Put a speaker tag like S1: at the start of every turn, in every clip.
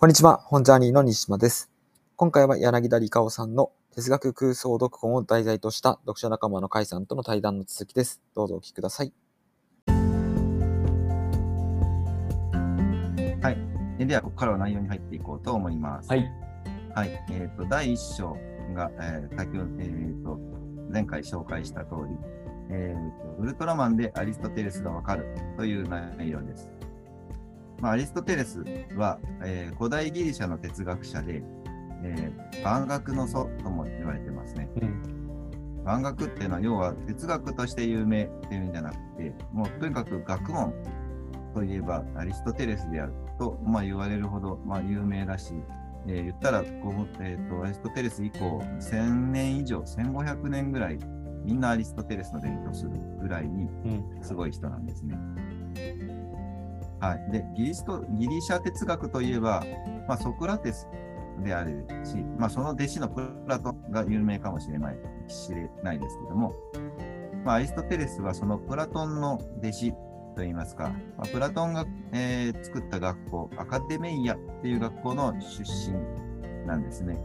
S1: こんにちは、本ジャーニーの西島です。今回は柳田理香さんの哲学空想読本を題材とした読者仲間の甲斐さんとの対談の続きです。どうぞお聞きください。
S2: はい。では、ここからは内容に入っていこうと思います。
S1: はい。
S2: はい。えっ、と、第1章が、えー先ほど、えーと、前回紹介した通り、えーと、ウルトラマンでアリストテレスがわかるという内容です。まあ、アリストテレスは、えー古代ギリシャの哲学者で、えー万学の祖とも言われてますね。
S1: うん。
S2: 万学っていうのは要は哲学として有名っていうんじゃなくてもうとにかく学問といえばアリストテレスであると、まあ、言われるほど、まあ、有名だし、えー言ったらこう、えーとアリストテレス以降1000年以上1500年ぐらいみんなアリストテレスの勉強するぐらいに
S1: うん。
S2: すごい人なんですね。はい、でギリストギリシャ哲学といえば、まあ、ソクラテスであるし、まあ、その弟子のプラトンが有名かもしれない知れないですけども、まあ、アリストテレスはそのプラトンの弟子といいますか、まあ、プラトンが、えー作った学校アカデメイアっていう学校の出身なんですね。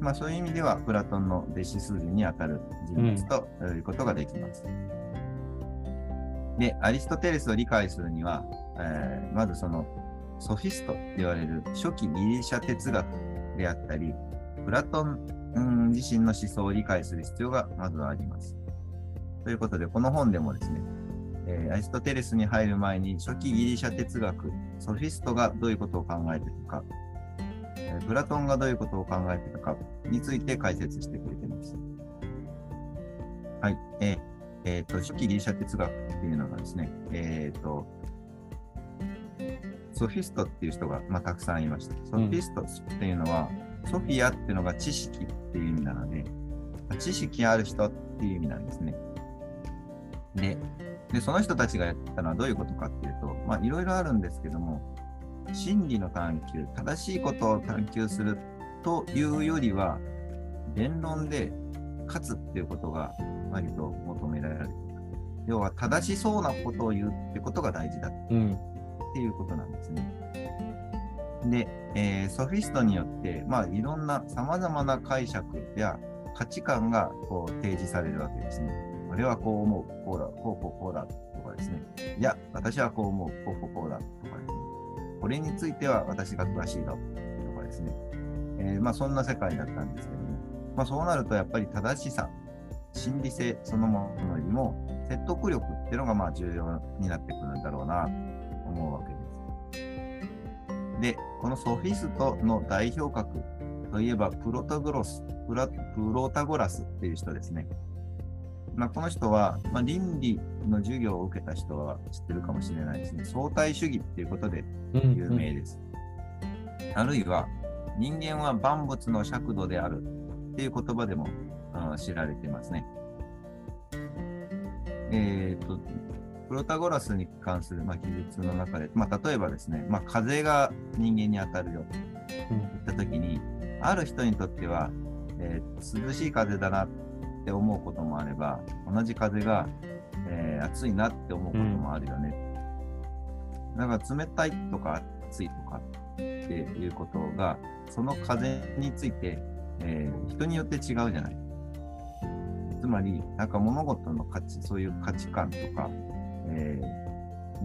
S2: まあ、そういう意味ではプラトンの弟子筋にあたる人物ということができます。で、アリストテレスを理解するには、えーまずそのソフィストって言われる初期ギリシャ哲学であったり、プラトン、自身の思想を理解する必要がまずはあります。ということで、この本でもですね、えーアリストテレスに入る前に初期ギリシャ哲学、ソフィストがどういうことを考えているか、えープラトンがどういうことを考えているかについて解説してくれえーと、初期ギリシャ哲学っていうのがですね、えっ、と、ソフィストっていう人が、まあ、たくさんいました。ソフィストっていうのは、ソフィアっていうのが知識っていう意味なので、知識ある人っていう意味なんですね。で、でその人たちがやったのはどういうことかっていうと、まあ、いろいろあるんですけども、真理の探求、正しいことを探求するというよりは、弁論で勝つっていうことが割と求められる。要は正しそうなことを言うってことが大事だ
S1: うん。
S2: っていうことなんですね。で、えーソフィストによって、まあ、いろんな様々な解釈や価値観がこう提示されるわけですね。俺はこう思う、こうだ、こうこうこうだとかですね。いや、私はこう思う、こうこうこうだとかですね。これについては私が詳しいだとかですね。えーまあ、そんな世界だったんですけども、まあ、そうなるとやっぱり正しさ、心理性そのものよりも説得力っていうのがまあ重要になってくるんだろうなと思うわけです。で、このソフィストの代表格といえばプロタゴロス、プラプロタゴラスっていう人ですね。まあ、この人は、まあ、倫理の授業を受けた人は知ってるかもしれないですね。相対主義っていうことで
S1: うん。
S2: 有名です。あるいは、人間は万物の尺度であるっていう言葉でもあ知られてますね。えっ、と、プロタゴラスに関する、まあ、記述の中で、まあ、例えばですね、まあ、風が人間に当たるよと
S1: うん。
S2: 言ったときに、ある人にとっては、えー涼しい風だなって思うこともあれば、同じ風が、えー暑いなって思うこともあるよね。だから冷たいとか暑いとかっていうことが、その風について、えー人によって違うじゃない。つまり、なんか物事の価値、そういう価値観とか、えー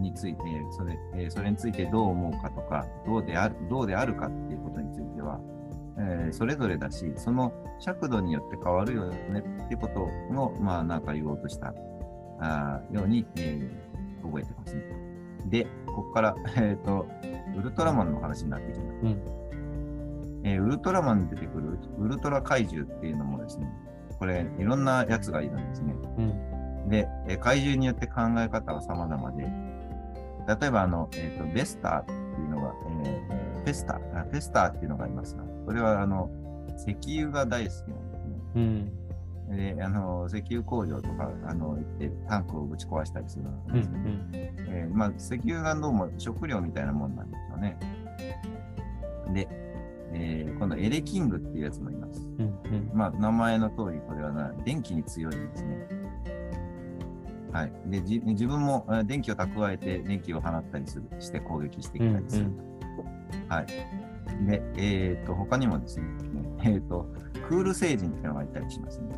S2: について、それえーそれについてどう思うかとか、どうであるどうであるかっていうことについては、えーそれぞれだし、その尺度によって変わるよねっていうことの、まあ、なんか言おうとしたあーように、えー覚えてますね。で、ここから、えっ、と、ウルトラマンの話になってきます。
S1: うん。
S2: えーウルトラマンに出てくるウルトラ怪獣っていうのもですね、これ、いろんなやつがいるんですね。
S1: うん。
S2: で、えー怪獣によって考え方は様々で、例えば、あの、えっ、と、ベスターっていうのが、えー、ペスター、あペスターっていうのがいますが、これは、あの、石油が大好きなんですね。
S1: うん。
S2: で、あの、石油工場とか、あの、行ってタンクをぶち壊したりするん
S1: うん。
S2: ですね。えーまあ、石油がどうも食料みたいなもんなんですよね。で、えー今度エレキングっていうやつもいます。
S1: うん。うん。
S2: まあ、名前の通り、これはな電気に強いんですね。はい。で、じ自分もえー電気を蓄えて電気を放ったりするして攻撃してきたりする。はい。で、えっ、と、他にもですね、えっ、と、クール星人っていうのがいたりしますね。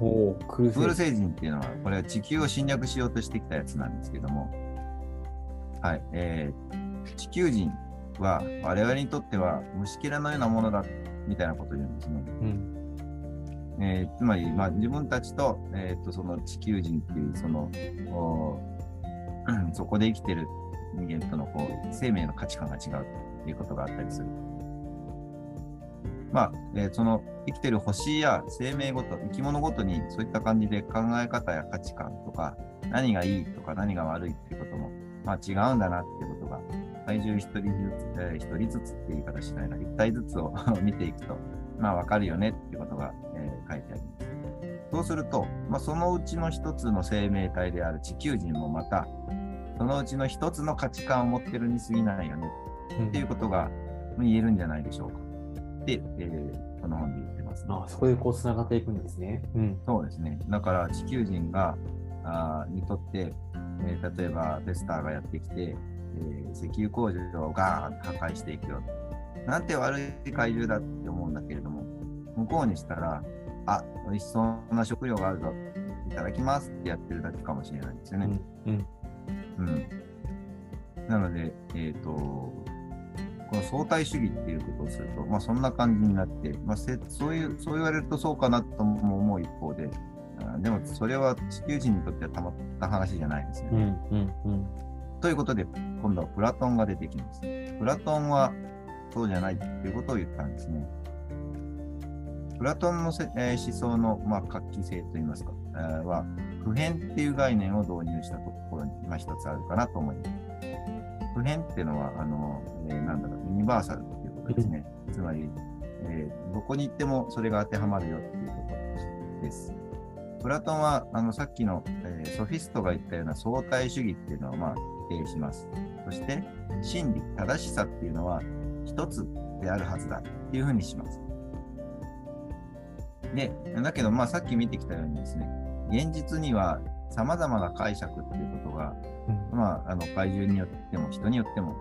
S3: ク
S2: ール
S3: セ
S2: 星人っていうのは、これは地球を侵略しようとしてきたやつなんですけども、はい。えー地球人は我々にとっては虫けらのようなものだみたいなことを言うんですね。
S3: うん。
S2: えーつまり、まあ、自分たちと,、えー、とその地球人っていうそのそこで生きてる人間とのこう生命の価値観が違うということがあったりする。まあ、えーその生きてる星や生命ごと、生き物ごとにそういった感じで考え方や価値観とか、何がいいとか何が悪いっていうことも、まあ、違うんだなっていうことが、体重一人ずつ、えー一人ずつっていう言い方しないな、一体ずつを 見ていくと、まあ、わかるよねっていうことが、えー書いてあります。そうすると、まあ、そのうちの一つの生命体である地球人もまた、そのうちの一つの価値観を持ってるに過ぎないよね
S3: うん
S2: っていうことが言えるんじゃないでしょうか。で、えーこの本で言ってます、ね。
S3: あそこでこう繋がっていくんですね。うん。
S2: そうですね。だから地球人があーにとって、えー例えばベスターがやってきて、えー石油工場をガーンと破壊していくよ。なんて悪い怪獣だって思うんだけれども、向こうにしたら、あ、美味しそうな食料があるぞ。いただきますってやってるだけかもしれないんですよね。
S3: うん。うん。
S2: うん。なので、えっ、と、この相対主義っていうことをすると、まあそんな感じになって、まあせそういう、そう言われるとそうかなとも思う一方で、あでもそれは地球人にとってはたまった話じゃないですね。
S3: うん。うん。うん。
S2: ということで、今度はプラトンが出てきます。プラトンはそうじゃないっていうことを言ったんですね。プラトンのせ、えー思想の、まあ、画期性といいますか、えーは、普遍っていう概念を導入したところに、まあ、一つあるかなと思います。普遍っていうのは、あの、えーなんだろう、ユニバーサルっていうことですね。つまり、えーどこに行ってもそれが当てはまるよっていうことです。プラトンは、あの、さっきの、えソフィストが言ったような相対主義っていうのを、まあ、否定します。そして、真理、正しさっていうのは、一つであるはずだっていうふうにします。で、だけど、まあ、さっき見てきたようにですね、現実には様々な解釈っていうことが、
S3: うん。
S2: まあ、あの怪獣によっても人によっても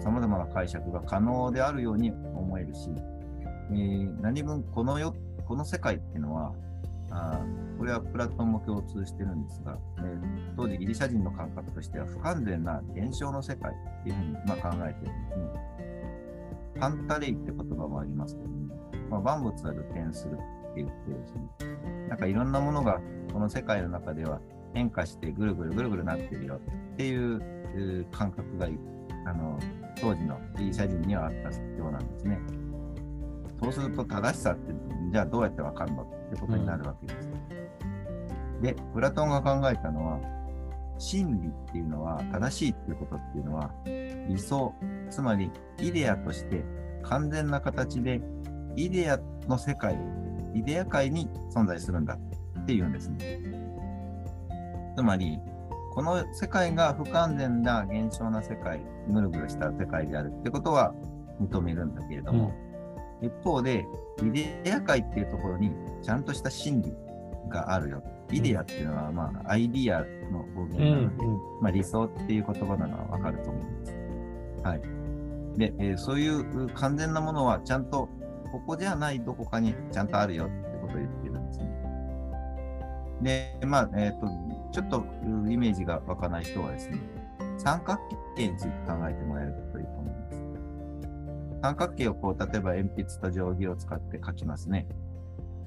S2: さまざまな解釈が可能であるように思えるし、えー何分この世この世界っていうのはあこれはプラトンも共通してるんですが、えー当時ギリシャ人の感覚としては不完全な現象の世界っていうふうに、まあ、考えてるんですね。パンタレイって言葉もありますけども、まあ、万物は流転するって言ってですね、なんかいろんなものがこの世界の中では変化してぐるぐるぐるぐるなってるよっていう感覚があの当時のギリシャ人にはあったようなんですね。そうすると正しさってじゃあどうやってわかるのってことになるわけです。で、プラトンが考えたのは真理っていうのは正しいっていうことっていうのは理想、つまりイデアとして完全な形でイデアの世界、イデア界に存在するんだっていうんですね。つまり、この世界が不完全な現象な世界、ぐるぐるした世界であるってことは認めるんだけれども、一方で、イデア界っていうところにちゃんとした真理があるよ。イデアっていうのは、まあ、アイディアの語源
S3: うん。
S2: なので、
S3: うん。
S2: まあ、理想っていう言葉なのはわかると思います。はい。で、えーそういう完全なものはちゃんと、ここじゃないどこかにちゃんとあるよってことを言ってるんですね。で、まあ、えっ、と、ちょっとうイメージが湧かない人はですね、三角形について考えてもらえるといいと思います。三角形をこう、例えば鉛筆と定規を使って描きますね。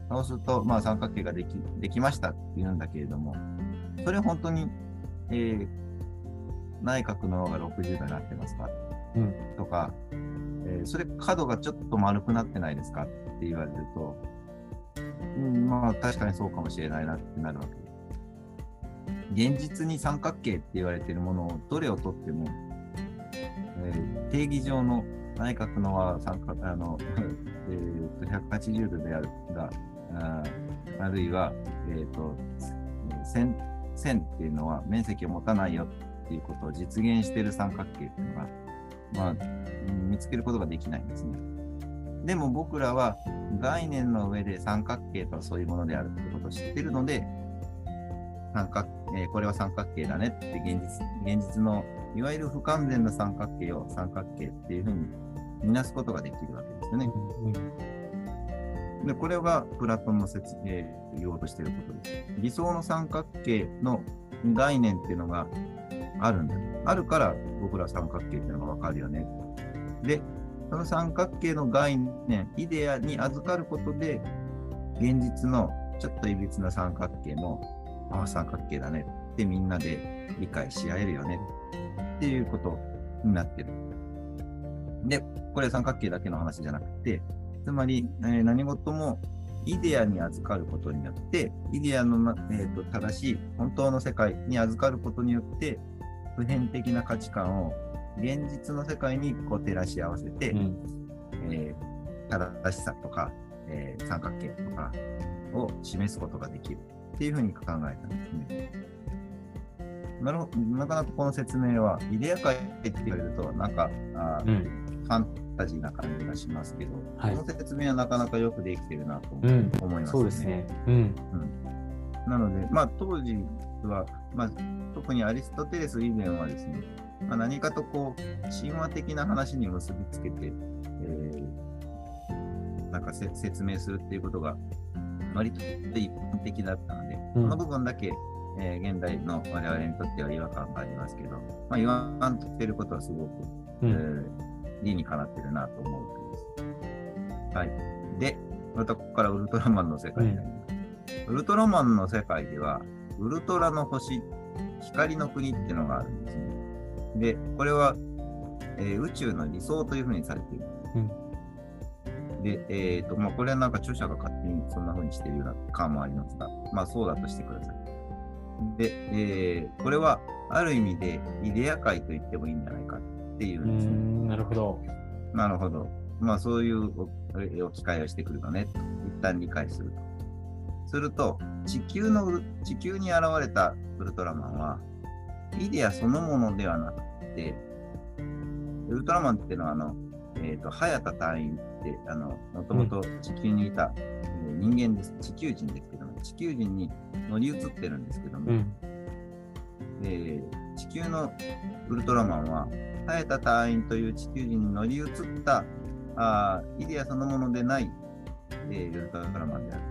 S2: そうすると、まあ、三角形ができできましたって言うんだけれども、それ本当に、えー内角の方が60度になってますか、
S3: うん
S2: とか、えーそれ角がちょっと丸くなってないですかって言われると、うん、まあ確かにそうかもしれないなってなるわけです。現実に三角形って言われているものをどれをとっても、えー定義上の内角のは三角あの、えーと180度であるが、ああるいは、えーと線線っていうのは面積を持たないよっていうことを実現している三角形っていうのが、まあ、見つけることができないんですね。でも僕らは概念の上で三角形とはそういうものであるってことを知ってるので、三角えーこれは三角形だねって現実現実のいわゆる不完全な三角形を三角形っていうふうにみなすことができるわけですよね。で、これがプラトンの説明言おうとしていることです。理想の三角形の概念っていうのがあるんだ。あるから僕ら三角形っていうのがわかるよね。で、その三角形の概念、イデアに預かることで、現実のちょっといびつな三角形も、ああ、三角形だねってみんなで理解し合えるよねっていうことになってる。で、これ三角形だけの話じゃなくて、つまり、えー何事もイデアに預かることによって、イデアのな、えーと正しい本当の世界に預かることによって、普遍的な価値観を現実の世界にこう照らし合わせて、
S3: うん。
S2: えー正しさとか、えー三角形とかを示すことができるっていうふうに考えたんですね。なるほど。なかなかこの説明は、イデア界って言われると、なんか、あー
S3: うん
S2: ファンタジーな感じがしますけど、
S3: はい
S2: この説明はなかなかよくできてるなと
S3: うん
S2: 思います、
S3: そうですね。うん。
S2: なので、まあ、当時は、まあ、特にアリストテレス以前はですね、まあ、何かとこう、神話的な話に結びつけて、えーなんかせ説明するっていうことが、割と一般的だったので、
S3: うん
S2: この部分だけ、えー現代の我々にとっては違和感がありますけど、まあ、言わんとしてることはすごく、
S3: うん。
S2: えー理にかなってるなと思うわけです。はい。で、またここからウルトラマンの世界になります。ウルトラマンの世界では、ウルトラの星、光の国っていうのがあるんですね。で、これは、えー宇宙の理想というふうにされています。で、えっ、と、まあ、これはなんか著者が勝手にそんな風にしているような感もありますが、まあ、そうだとしてください。で、えーこれは、ある意味で、イデア界と言ってもいいんじゃないかっていう
S3: うん
S2: ですね。
S3: ん。なるほど。
S2: なるほど。まあそういうお置き換えをしてくるのねと。一旦理解すると。すると、地球の地球に現れたウルトラマンは、イデアそのものではなくて、ウルトラマンっていうのは、あの、えっ、と、早田隊員って、あの、もともと地球にいた、えー人間です。地球人ですけども、地球人に乗り移ってるんですけども、
S3: うん。
S2: えー地球のウルトラマンは、耐えた隊員という地球人に乗り移ったあイデアそのものでない、えーウルトラマンである。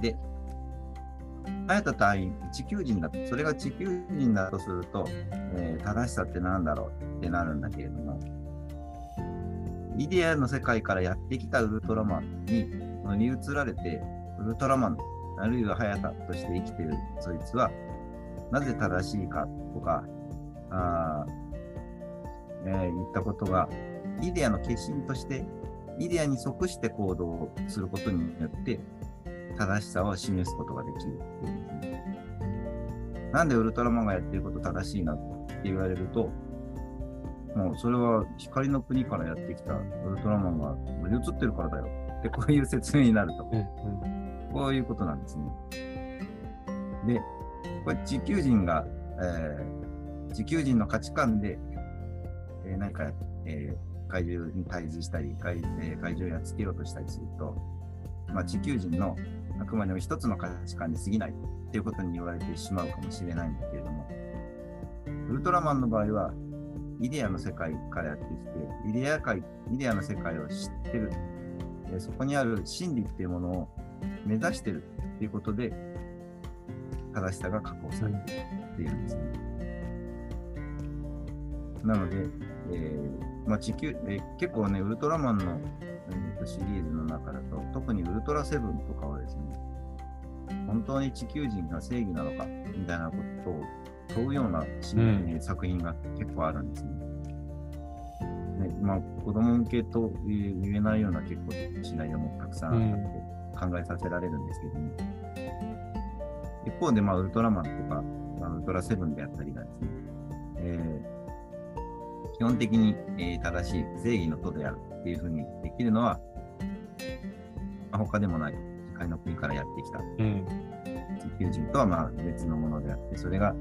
S2: で、耐えた隊員、地球人だと、それが地球人だとすると、えー正しさって何だろう？ってなるんだけれども、イデアの世界からやってきたウルトラマンに乗り移られて、ウルトラマン、あるいはハヤタとして生きてるそいつは、なぜ正しいかとか、あーえー言ったことが、イデアの化身として、イデアに即して行動をすることによって、正しさを示すことができる。なんでウルトラマンがやってること正しいなって言われると、もうそれは光の国からやってきたウルトラマンが乗り移ってるからだよってこういう説明になると。
S3: うん。うん。
S2: こういうことなんですね。で、これ地球人が、えー地球人の価値観で、えー何か、えー怪獣に対峙したり怪,、えー怪獣をやっつけようとしたりすると、まあ、地球人のあくまでも一つの価値観に過ぎないっていうことに言われてしまうかもしれないんだけれども、ウルトラマンの場合は、イデアの世界からやってきて、イデア界、イデアの世界を知ってる、えーそこにある真理っていうものを目指してるっていうことで、正しさが確保されている。なので、えーまあ、地球、えー結構ね、ウルトラマンの、えーとシリーズの中だと、特にウルトラセブンとかはですね、本当に地球人が正義なのかみたいなことを問うようなシ、
S3: うん。
S2: えー作品が結構あるんですね。ねまあ、子供向けと言えないような結構シナリオもたくさんあって考えさせられるんですけども、一方で、まあ、ウルトラマンとか、まあ、ウルトラセブンであったりがですね、えー基本的に、えー正しい正義の徒であるっていうふうにできるのは、まあ、他でもない光の国からやってきた
S3: うん。
S2: 地球人とはまあ別のものであって、それが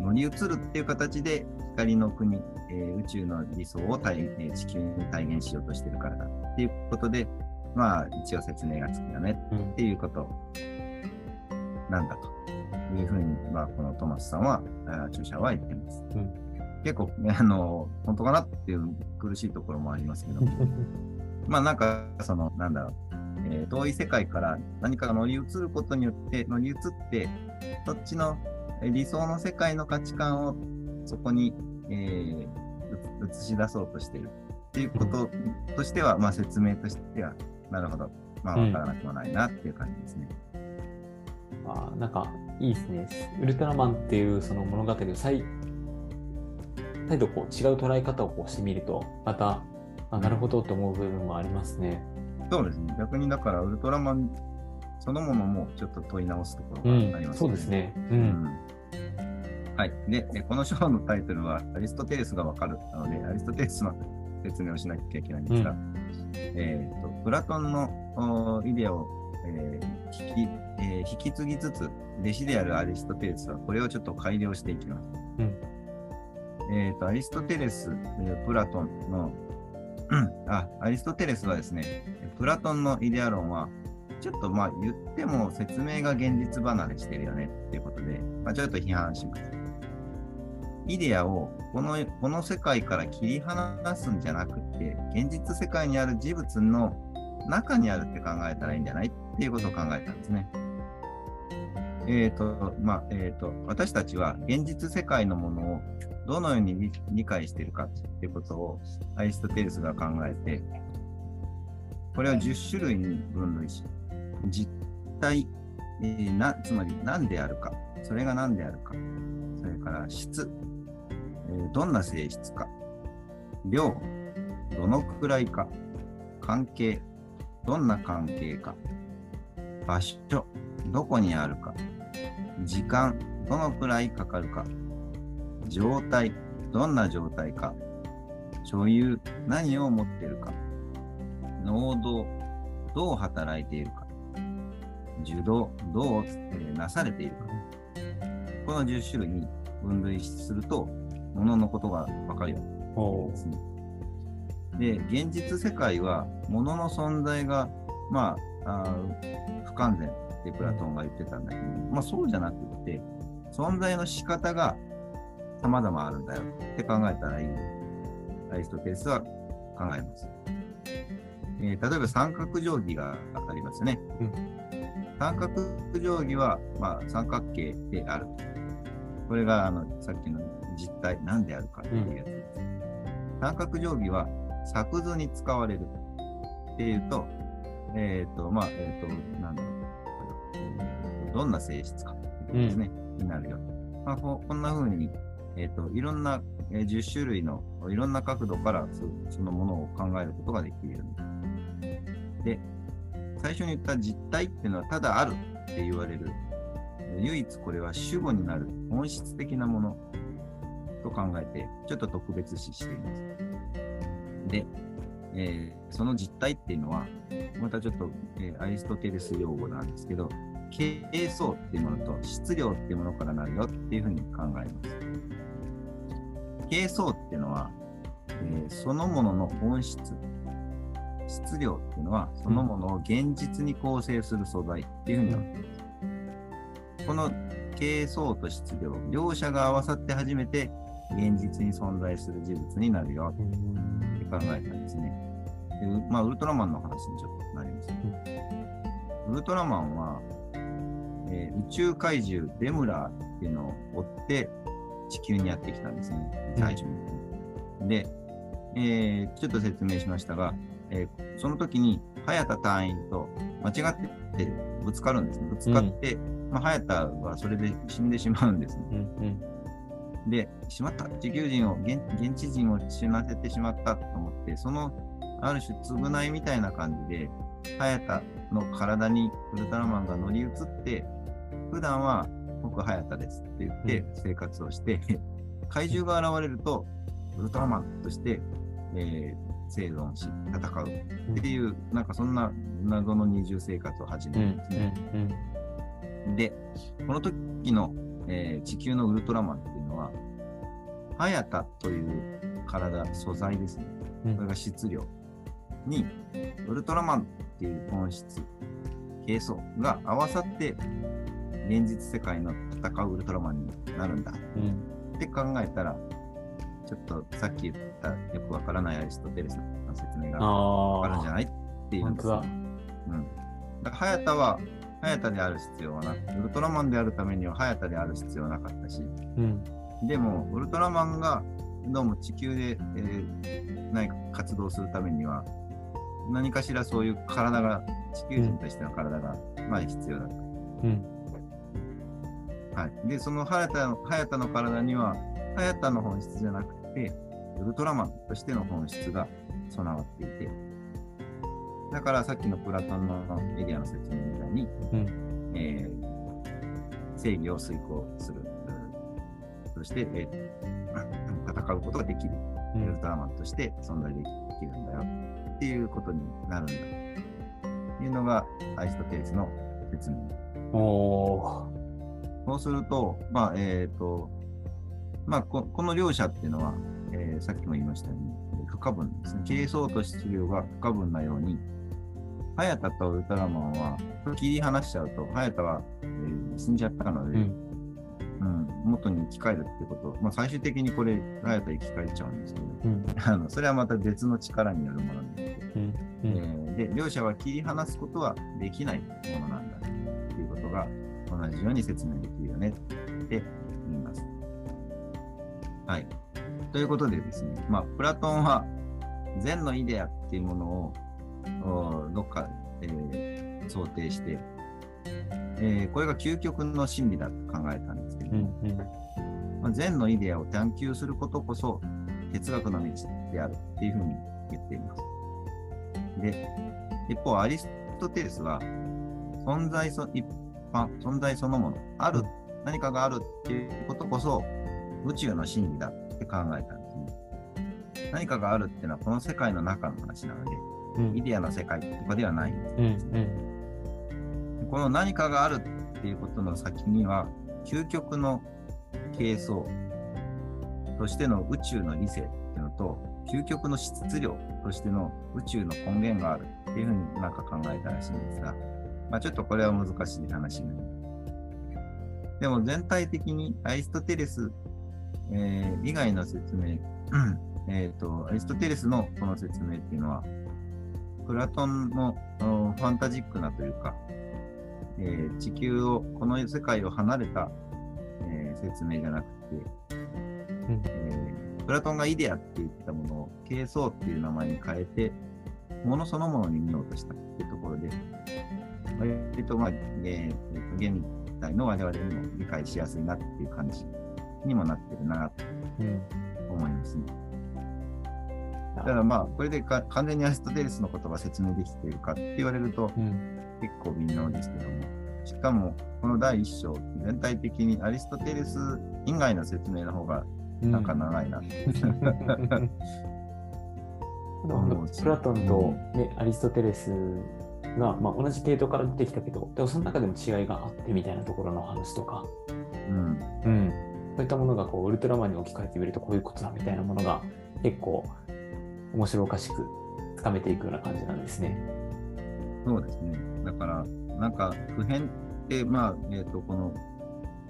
S2: 乗り移るっていう形で光の国、えー宇宙の理想を体、えー地球に体現しようとしてるからだっていうことで、まあ一応説明がつくよね
S3: うん
S2: っていうことなんだというふうに、まあ、このトマスさんは、あ著者は言ってます。結構、ね、あの、本当かなっていう苦しいところもありますけど、まあなんか、その、なんだろう、えー遠い世界から何かが乗り移ることによって、乗り移って、そっちのえー理想の世界の価値観をそこに、えー映し出そうとしているっていうこととしては、まあ説明としては、なるほど、まあ
S3: うん
S2: わからなくもないなっていう感じですね。
S3: あーなんかいいですね。ウルトラマンっていうその物語を再再度こう違う捉え方をこうしてみると、また、あなるほどと思う部分もありますね。
S2: そうですね。逆にだから、ウルトラマンそのものもちょっと問い直すところ
S3: うん
S2: があります
S3: そうですね。う。
S2: うんんはい。で、えこの章のタイトルは、アリストテレスがわかるなので、アリストテレスの説明をしなきゃいけないんですが、
S3: う
S2: えっと、プラトンのおイデアを、えー引きえー引き継ぎつつ、弟子であるアリストテレスはこれをちょっと改良していきます。
S3: うん
S2: えっと、アリストテレス、プラトンの、あ、アリストテレスはですね、プラトンのイデア論は、ちょっとまあ言っても説明が現実離れしてるよねっていうことで、まあ、ちょっと批判します。イデアをこのこの世界から切り離すんじゃなくて、現実世界にある事物の中にあるって考えたらいいんじゃない？っていうことを考えたんですね。えっ、と、まあ、えっ、と、私たちは現実世界のものをどのように理理解しているかっていうことをアリストテレスが考えて、これを10種類に分類し、実体、えーな、つまり何であるか、それが何であるか、それから質、えーどんな性質か、量、どのくらいか、関係、どんな関係か、場所、どこにあるか、時間、どのくらいかかるか、状態、どんな状態か、所有、何を持っているか、能動、どう働いているか、受動、どう、えーなされているか。この10種類に分類すると、もののことがわかるよう
S3: お
S2: ですね。で、現実世界は、ものの存在が、まあ、あー不完全ってプラトンが言ってたんだけど、まあそうじゃなくって、存在の仕方が様々あるんだよって考えたらいい。アリストテレスは考えます。えー例えば三角定規がありますよね。
S3: うん
S2: 三角定規は、まあ、三角形である。これがあのさっきの実体、何であるかっていうやつです。三角定規は作図に使われるっていうと、えっ、と、まあ、えっ、と、なんだろう、えーどんな性質かっていうことですね、になるよ。まあ、ここんな風に、えっ、と、いろんな、えー10種類のいろんな角度からそそのものを考えることができる。で、最初に言った実体っていうのはただあるって言われる。えー唯一これは主語になる本質的なものと考えて、ちょっと特別視しています。で、えーその実体っていうのは、またちょっと、えーアリストテレス用語なんですけど、形相っていうものと質量っていうものからなるよっていうふうに考えます。形相っていうのは、えーそのものの本質。質量っていうのは、そのものを現実に構成する素材っていうふうになっています。この形相と質量、両者が合わさって初めて現実に存在する事物になるよって考えたんですね。でうまあ、ウルトラマンの話にちょっとなります。ウルトラマンは、えー宇宙怪獣デムラーっていうのを追って地球にやってきたんですね、最初に。で、えーちょっと説明しましたが、えーその時に早田隊員と間違ってぶつかるんですね。ぶつかって、まあ、早田はそれで死んでしまうんですね。
S3: うんうん
S2: で、しまった。地球人を現、現地人を死なせてしまったと思って、その、ある種、償いみたいな感じで、早田の体にウルトラマンが乗り移って、普段は僕早田ですって言って
S3: う
S2: 生活をして、怪獣が現れると、ウルトラマンとして、えー生存し、戦う。っていう、なんかそんな謎の二重生活を始め
S3: うん
S2: るんですね。
S3: うん
S2: で、この時の、えー地球のウルトラマンっていうのは、ハヤタという体、素材ですね。
S3: うん。
S2: これが質量に、ウルトラマンっていう本質、形相が合わさって、現実世界の戦うウルトラマンになるんだ
S3: うん
S2: って考えたら、ちょっとさっき言ったよくわからないアリストテレスの説明が
S3: あ
S2: るんじゃないっていう。んですうん。だから、早田は、早田である必要はなくウルトラマンであるためには早田である必要はなかったし、
S3: うん。
S2: でも、ウルトラマンがどうも地球で、えー何か活動するためには、何かしらそういう体が、地球人としての体が、まあ必要だと。
S3: うん。
S2: はい。で、その早田の早田の体には、早田の本質じゃなくて、ウルトラマンとしての本質が備わっていて、だからさっきのプラトンのエリアの説明みたいに、
S3: うん。
S2: えー正義を遂行する、うんそして、えー 戦うことができる、
S3: う
S2: ウル
S3: ん。
S2: トラマンとして存在できるんだよっていうことになるんだというのがアリストテレスの説明。
S3: おー。
S2: そうすると、まあ、えっ、と、まあこ、この両者っていうのは、えーさっきも言いましたように、不可分ですね。係争と質量が不可分なように、早田とウルトラマンは切り離しちゃうと、早田は、えー死んじゃったので、
S3: う
S2: うん
S3: ん。
S2: 元に生き返るっていうこと、まあ、最終的にこれ、早田生き返っちゃうんですけど、
S3: うん。
S2: あのそれはまた別の力によるものなので、
S3: うん。う
S2: え
S3: ん。
S2: ーで、両者は切り離すことはできないものなんだっていうことが同じように説明できるよねって言います。はい。ということでですね、まあ、プラトンは善のイデアっていうものをおどっか、えー想定して、えーこれが究極の真理だと考えたんですけど、
S3: うん。うん。
S2: まあ、善のイデアを探求することこそ哲学の道であるっていうふうに言っています。で、一方、アリストテレスは存在そ一般、存在そのもの、ある、
S3: うん
S2: 何かがあるっていうことこそ宇宙の真理だって考えたんですね。何かがあるっていうのはこの世界の中の話なので、
S3: うん。
S2: イデアの世界とかではないんです。
S3: うん。うん。
S2: この何かがあるっていうことの先には、究極の形相としての宇宙の理性っていうのと、究極の質量としての宇宙の根源があるっていうふうになんか考えたらしいんですが、まあ、ちょっとこれは難しい話になります。でも全体的にアリストテレス、えー以外の説明、えっと、アリストテレスのこの説明っていうのは、プラトンのファンタジックなというか、えー地球を、この世界を離れた、えー説明じゃなくて、
S3: うん
S2: えープラトンがイデアって言ったものを、形相っていう名前に変えて、ものそのものに見ようとしたっていうところで、割と、まあ、えー現代の我々にも理解しやすいなっていう感じにもなってるなと
S3: うん。
S2: 思いますね。だからまあ、これでか完全にアリストテレスのことが説明できているかって言われると、
S3: うん。
S2: 結構微妙ですけども、しかもこの第一章、全体的にアリストテレス以外の説明の方がなんか長いな。
S3: う。んプラトンと、ね、アリストテレスが、まあ、同じ系統から出てきたけど、でもその中でも違いがあってみたいなところの話とか、
S2: うん、
S3: うん、そういったものがこうウルトラマンに置き換えてみるとこういうことだみたいなものが結構面白おかしくつかめていくような感じなんですね。
S2: そうですね。だから、なんか普遍って、まあ、えっ、と、この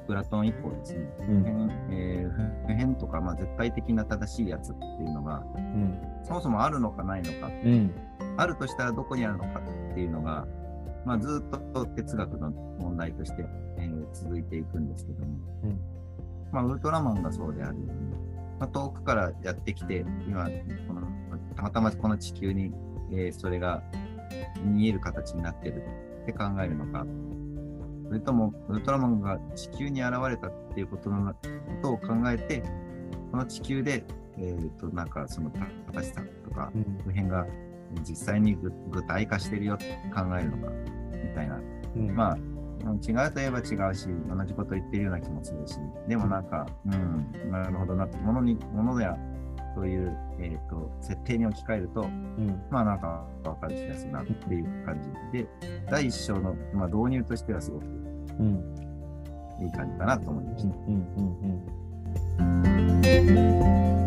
S2: プラトン以降ですね、
S3: うん。
S2: 普遍,、えー普遍とか、まあ、絶対的な正しいやつっていうのが、
S3: うん。
S2: そもそもあるのかないのか、
S3: うん。
S2: あるとしたらどこにあるのかっていうのが、まあ、ずっと哲学の問題として、えー続いていくんですけども、
S3: うん。
S2: まあ、ウルトラマンがそうであるように、まあ、遠くからやってきて、今、このたまたまこの地球に、えーそれが見える形になってるって考えるのか、それともウルトラマンが地球に現れたっていうことのことを考えて、この地球で、えー、となんかその正しさとか、
S3: うん。
S2: 普遍が実際に具具体化してるよって考えるのか、みたいな。
S3: うん。
S2: まあ、うん違うといえば違うし、同じこと言ってるような気もするし、でもなんか、うん、なるほどな、ものに、ものや、そういう、えっ、と、設定に置き換えると、
S3: うん。
S2: まあなんか分かる気がするなっていう感じで、第一章の、まあ、導入としてはすごく
S3: うん。
S2: いい感じかなと思いました。
S3: うんうんうん